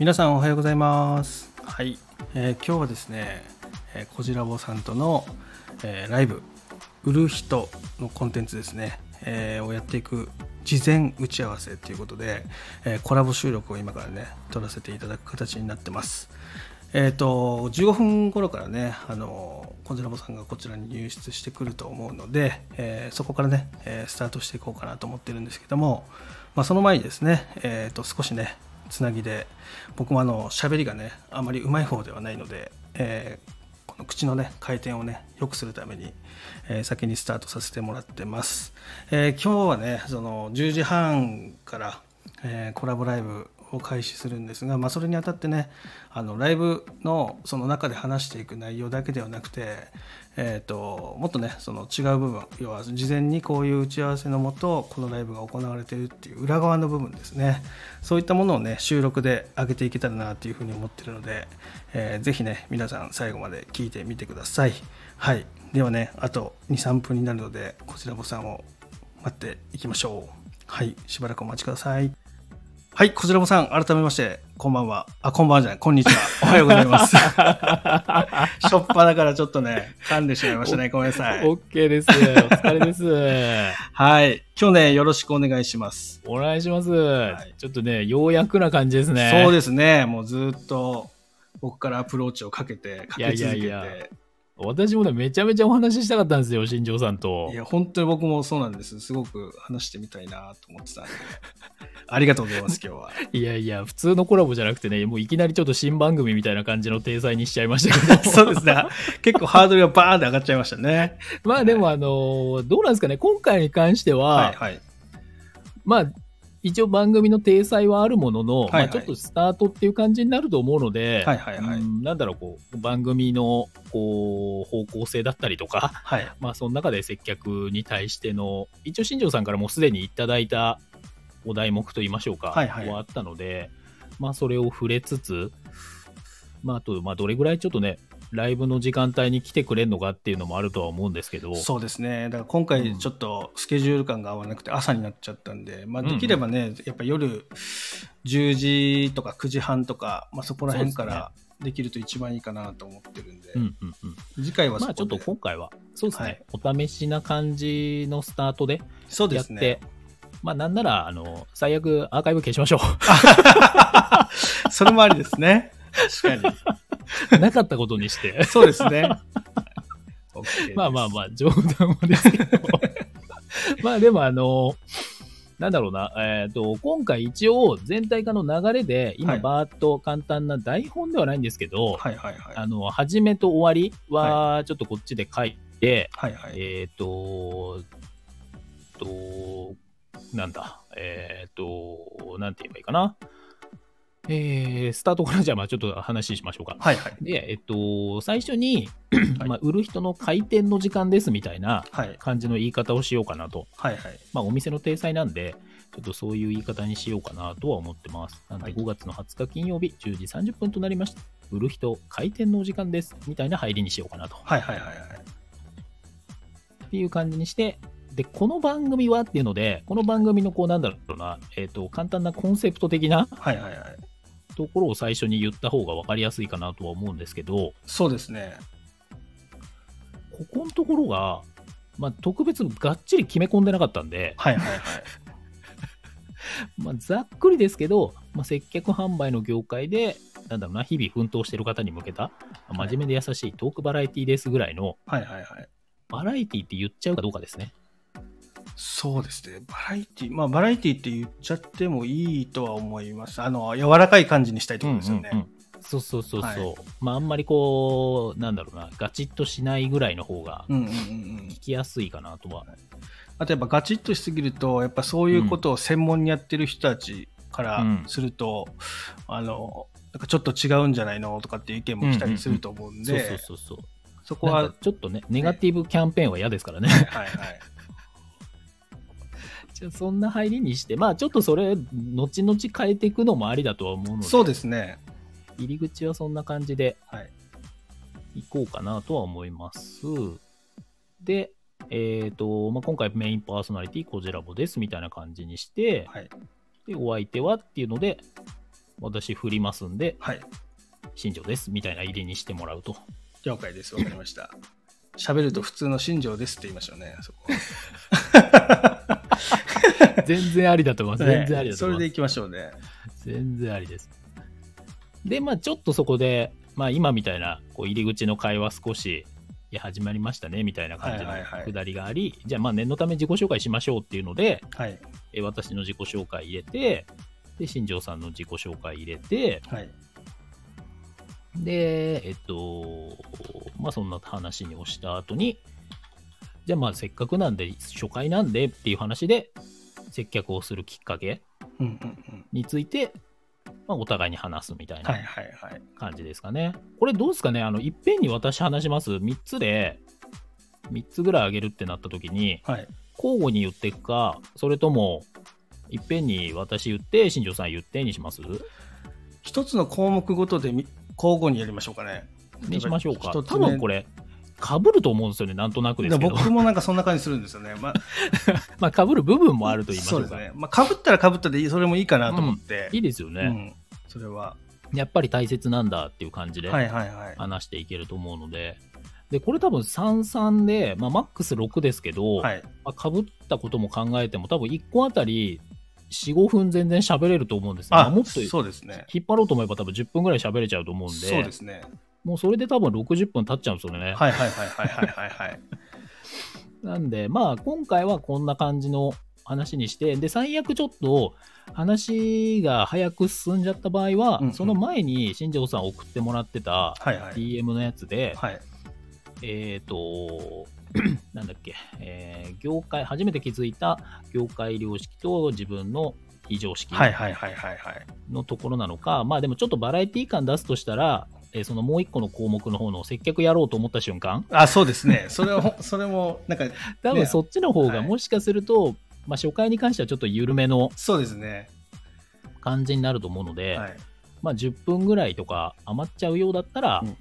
皆さんおはようございます。はい、えー今日はですね、えー、こじらぼさんとの、えーライブ売る人のコンテンツですね、えーをやっていく事前打ち合わせということで、えーコラボ収録を今からね撮らせていただく形になってます。えー、と15分頃からねあのこじらぼさんがこちらに入室してくると思うので、えーそこからね、えースタートしていこうかなと思ってるんですけども、まあ、その前にですね、えー、と少しねつなぎで僕もあの喋りがねあまりうまい方ではないので、えーこの口のね回転をね良くするために、えー先にスタートさせてもらってます、えー今日はねその10時半から、えコラボライブを開始するんですが、まあ、それにあたってねあのライブのその中で話していく内容だけではなくて、えー、ともっとねその違う部分要は事前にこういう打ち合わせのもとこのライブが行われているっていう裏側の部分ですね。そういったものをね収録で上げていけたらなというふうに思ってるので、えーぜひね皆さん最後まで聞いてみてください。はい。ではねあと23分になるのでこちらぼさんを待っていきましょう。はい。しばらくお待ちください。はい、こちらもさん、改めまして、こんばんは。あ、こんばんはじゃない、こんにちは。おはようございます。しょっぱだからちょっとね、噛んでしまいましたね。ごめんなさい。OK です。お疲れです。はい、今日ね、よろしくお願いします。お願いします、いちょっとね、ようやくな感じですね。そうす。ですね、もうずっと僕からアプローチをかけて、かけ続けて。いやいやいや私もね、めちゃめちゃお話ししたかったんですよ、新庄さんとい。や、本当に僕もそうなんです。すごく話してみたいなと思ってたんで。ありがとうございます、今日は。いやいや、普通のコラボじゃなくてね、もういきなりちょっと新番組みたいな感じの体裁にしちゃいましたけど。そうですね。結構ハードルがバーンって上がっちゃいましたね。まあでも、あのーどうなんですかね、今回に関しては、はいはい。まあ、一応番組の体裁はあるものの、はいはい。まあ、ちょっとスタートっていう感じになると思うので、はいはいはい。うんなんだろう、こう、番組の、こう、方向性だったりとか、はい。まあ、その中で接客に対しての、一応、新庄さんからもうすでにいただいたお題目といいましょうか、はいはい。はあったので、まあ、それを触れつつ、まあ、あと、まあ、どれぐらいちょっとね、ライブの時間帯に来てくれるのかっていうのもあるとは思うんですけど、そうですね。だから今回ちょっとスケジュール感が合わなくて朝になっちゃったんで、まあうんうんできればね、やっぱ夜10時とか9時半とか、まあそこら辺からできると一番いいかなと思ってるんで、うんうんうん。次回はまあ、ちょっと今回は、そうですね、はいお試しな感じのスタートでそうでやって、すね。まあ、なんなら、あの、最悪アーカイブ消しましょ それもありですね。確かう。なかったことにしてに。。そうですね。まあまあまあ、冗談もですけど。まあでも、あの、なんだろうな、えっ、と、今回一応全体化の流れで、今はいバーッと簡単な台本ではないんですけど、はいはいはい。あの、始めと終わりは、ちょっとこっちで書いて、はいはい。えっ、と、と、なんだ、えっ、と、なんて言えばいいかな。えー、スタートからじゃあ、まあちょっと話しましょうか。はいはい。で、えっと、最初に、はいまあ、売る人の開店の時間ですみたいなはい感じの言い方をしようかなと。はいはい。まあ、お店の体裁なんで、ちょっとそういう言い方にしようかなとは思ってます。なんで、はい5月の20日金曜日、10時30分となりました。売る人開店のお時間ですみたいな入りにしようかなと。はいはいはいはい。っていう感じにして、で、この番組はっていうので、この番組のこうなんだろうな、えっ、と、簡単なコンセプト的なはいはいはい。ところを最初に言った方が分かりやすいかなとは思うんですけど、そうですね。ここのところが、まあ、特別がっちり決め込んでなかったんで、はいはいはい。まあ、ざっくりですけど、まあ、接客販売の業界で、なんだろうな、日々奮闘してる方に向けた、真面目で優しいトークバラエティですぐらいの、はいはいはい。バラエティって言っちゃうかどうかですね。そうですね。バラエティ、まあ、バラエティって言っちゃってもいいとは思います。あの、柔らかい感じにしたいってことですよね。うんうんうんそうそうそうそう。はいまあ、あんまりこう、なんだろうな、ガチッとしないぐらいの方がうんうんうんうん聞きやすいかなとは。あとやっぱガチッとしすぎると、やっぱそういうことを専門にやってる人たちからすると、あの、なんかちょっと違うんじゃないのとかっていう意見も来たりすると思うんそうで、そうそうそう。そこはなんか、ちょっとね、ネガティブキャンペーンは嫌ですからね。はいはい。じゃあそんな入りにして、まあちょっとそれ、後々変えていくのもありだとは思うので、そうですね。入り口はそんな感じではい。いこうかなとは思います。で、えっ、と、まあ、今回メインパーソナリティ、コジラボですみたいな感じにして、はい。で、お相手はっていうので、私振りますんで、はい。新庄です、みたいな入りにしてもらうと。了解です。わかりました。喋ると普通の新庄ですって言いましょうね、そこ。全然ありだと思います。全然ありだと思います。それでいきましょうね。全然ありです。で、まあちょっとそこで、まあ今みたいなこう入り口の会話少し、いや、始まりましたね、みたいな感じのはいはいはいくだりがあり、じゃあまあ念のため自己紹介しましょうっていうので、はい。え私の自己紹介入れて、で、新庄さんの自己紹介入れて、はい。で、えっと、まあそんな話にをした後に、じゃあまあせっかくなんで、初回なんでっていう話で、接客をするきっかけ。について、まあ、お互いに話すみたいはいな。感じですかね。これどうですかね？あの、いっぺんに私話します？3つで、3つぐらいあげるってなった時に、はい。交互に言っていくか、それとも、いっぺんに私言って、新庄さん言ってにします？一つの項目ごとでみ交互にやりましょうかね。にしましょうか。多分これ、かぶると思うんですよね、なんとなくですけど。僕もなんかそんな感じするんですよね。まあ、まあ、かぶる部分もあると言いましょうか。そうですね。まあ、かぶったらかぶったでいい、それもいいかなと思って。いいですよね、うん。それは。やっぱり大切なんだっていう感じではいはいはい。話していけると思うので。で、これ多分33で、まあ、マックス6ですけど、はい。まあ、かぶったことも考えても、多分1個あたり4、5分全然喋れると思うんですよ、まああもっとそうですね。引っ張ろうと思えば多分10分ぐらい喋れちゃうと思うんで、そうですね。もうそれで多分60分経っちゃうんですよね。はいはいはいはいはいはいはい。なんで、まあ今回はこんな感じの話にして、で、最悪ちょっと話が早く進んじゃった場合は、うんうんその前に新庄さん送ってもらってたはいはい。DM のやつで、はい。えっ、と、なんだっけ、えー業界、初めて気づいた業界良識と自分の非常識はいはいはいはいはい。のところなのか、まあでもちょっとバラエティ感出すとしたら、えーそのもう一個の項目の方の接客やろうと思った瞬間、あ、そうですね。それを、それも、なんか、ね多分そっちの方はいがもしかすると、まあ初回に関してはちょっと緩めのそうですね。感じになると思うので、はい。まあ10分ぐらいとか余っちゃうようだったら、うんうん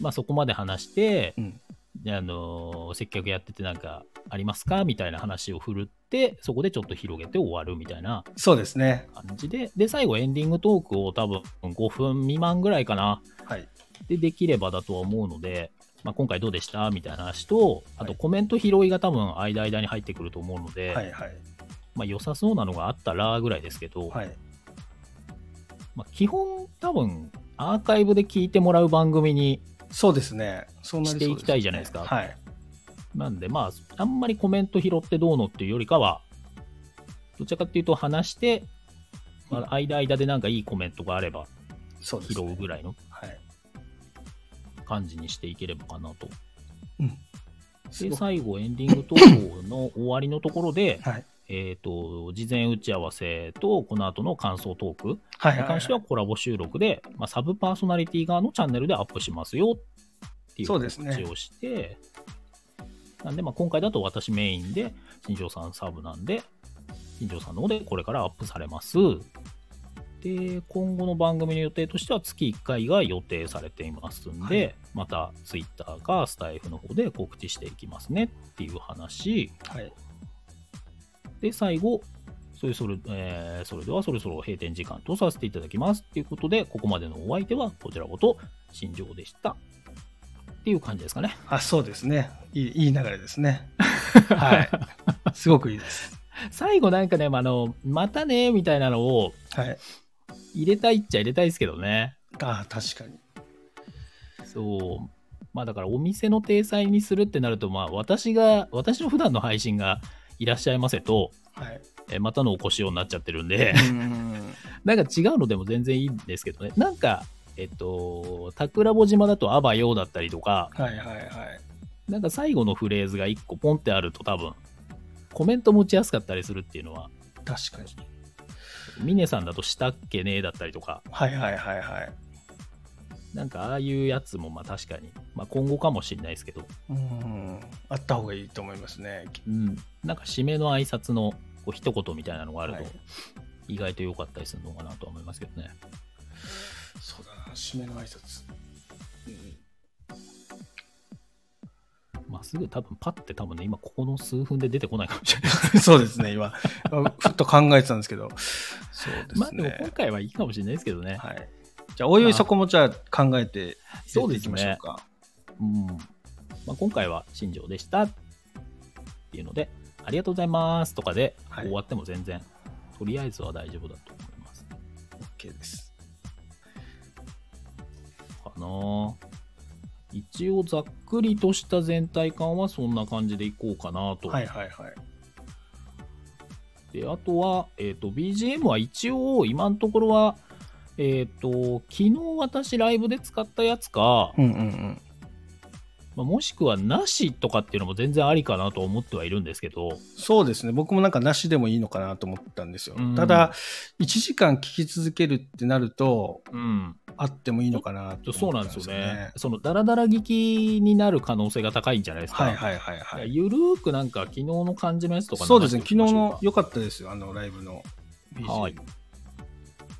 まあそこまで話して、うん。あのー接客やっててなんかありますか？みたいな話を振るそこでちょっと広げて終わるみたいなそうですね。感じで、で、最後エンディングトークを多分5分未満ぐらいかな。はい。で、できればだとは思うので、まあ、今回どうでした？みたいな話と、あとはいコメント拾いが多分間間に入ってくると思うので、はいはい。まあ良さそうなのがあったらぐらいですけど、はい。まあ、基本多分アーカイブで聞いてもらう番組にそうですね。そうなりそうですねしていきたいじゃないですかはい。なんで、まあ、あんまりコメント拾ってどうのっていうよりかは、どちらかっていうと話して、まあ、間間でなんかいいコメントがあれば拾そうぐらいのはい。感じにしていければかなと。うん。すで、最後エンディングトークの終わりのところで、はい。えっ、と、事前打ち合わせと、この後の感想トークに関してはコラボ収録で、まあ、サブパーソナリティ側のチャンネルでアップしますよっていう告そうですね知をして、なんで、まあ、今回だと私メインで、新庄さんサブなんで、新庄さんの方でこれからアップされます。で、今後の番組の予定としては月1回が予定されていますんで、はいまた Twitter かスタイフの方で告知していきますねっていう話。はい。で、最後、それそれ、えーそれではそろそろ閉店時間とさせていただきますっていうことで、ここまでのお相手はこちらごと新庄でした。っていう感じですかね。あ、そうですね。いいいい流れですね。はい。すごくいいです。最後なんかね、まああの、またね、みたいなのをはい。入れたいっちゃ入れたいですけどね。あ確かに。そう。まあだからお店の体裁にするってなると、まあ私が、私の普段の配信がいらっしゃいませと、はい。えまたのお越しようになっちゃってるんで、うん。なんか違うのでも全然いいんですけどね。なんか、えっと、桜穂島だとあばようだったりとか、はいはいはい。なんか最後のフレーズが1個ポンってあると多分、コメント持ちやすかったりするっていうのは、確かに。峰さんだとしたっけねえだったりとか、はいはいはいはい。なんかああいうやつもまあ確かに、まあ今後かもしれないですけど、うん。あった方がいいと思いますね。うん、なんか締めの挨拶のこう一言みたいなのがあるとはい、意外と良かったりするのかなとは思いますけどね。そうだな。締めの挨拶。まあ、すぐ多分パッて多分ね、今ここの数分で出てこないかもしれない。そうですね、今、ふっと考えてたんですけど、そうですね。まあでも今回はいいかもしれないですけどね。はい。じゃあ、おいおいそこもじゃあ考えてそうです入れていきましょうね。か。うん。まあ、今回は新庄でしたっていうので、ありがとうございますとかではい終わっても全然、とりあえずは大丈夫だと思います。OK です。かな一応ざっくりとした全体感はそんな感じでいこうかなと。はいはいはい。であとは、えっと BGM は一応今のところは、えっと昨日私ライブで使ったやつか、うんうんうん。まあもしくはなしとかっていうのも全然ありかなと思ってはいるんですけど、そうですね。僕もなんかなしでもいいのかなと思ったんですようん。ただ、1時間聞き続けるってなると、うん、あってもいいのかなとそうなんですよね。。そのダラダラ聞きになる可能性が高いんじゃないですか。はいはいはいはい。ゆるーくなんか昨日の感じのやつとかそうですね。昨日の良かったですよ。あのライブの BGM。はい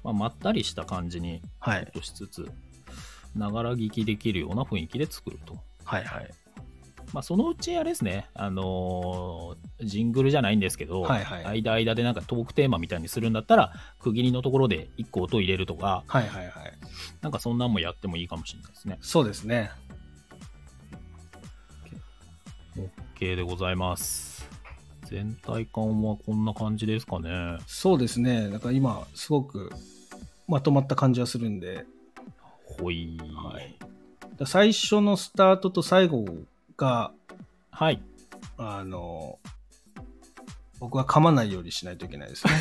まあ、まったりした感じにはい。としつつ、ながら聞きできるような雰囲気で作ると。はいはい。まあ、そのうちあれですね、あのージングルじゃないんですけど、はいはい間間でなんかトークテーマみたいにするんだったら、区切りのところで1個音入れるとか、はいはいはい。なんかそんなんもやってもいいかもしれないですね。そうですね。OK でございます。全体感はこんな感じですかね。そうですね。なんか今、すごくまとまった感じはするんで、ほい。はいだ最初のスタートと最後が、はい。あの、僕は噛まないようにしないといけないですね。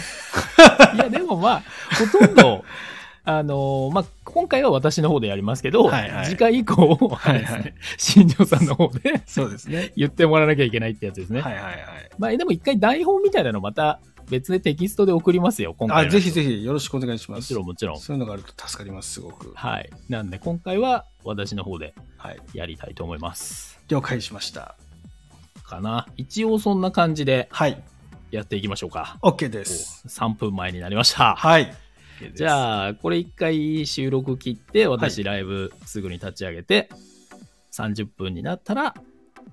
いや、でもまあ、ほとんど、あのーまあ、今回は私の方でやりますけど、はいはい次回以降、はいはい新庄さんの方でそうですね。言ってもらわなきゃいけないってやつですね。はいはいはい。まあ、でも一回台本みたいなのまた別でテキストで送りますよ、今回あ、のぜひぜひよろしくお願いします。もちろんもちろん。そういうのがあると助かります、すごく。はい。なんで今回は私の方ではい。やりたいと思います。了解しました。かな。一応そんな感じではい。やっていきましょうか。OK です。3分前になりました。はい。じゃあ、これ一回収録切って、私ライブすぐに立ち上げて、30分になったら、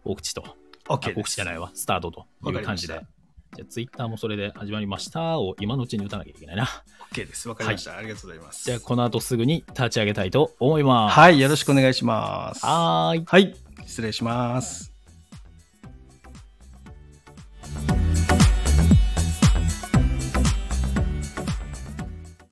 告知と。OK です。告知じゃないわ、スタートという感じで。じゃあ、ツイッターもそれで始まりましたを今のうちに打たなきゃいけないな。OK です。わかりました、ありがとうございます。じゃあ、この後すぐに立ち上げたいと思います。はい。よろしくお願いします。はーい。はい。失礼します。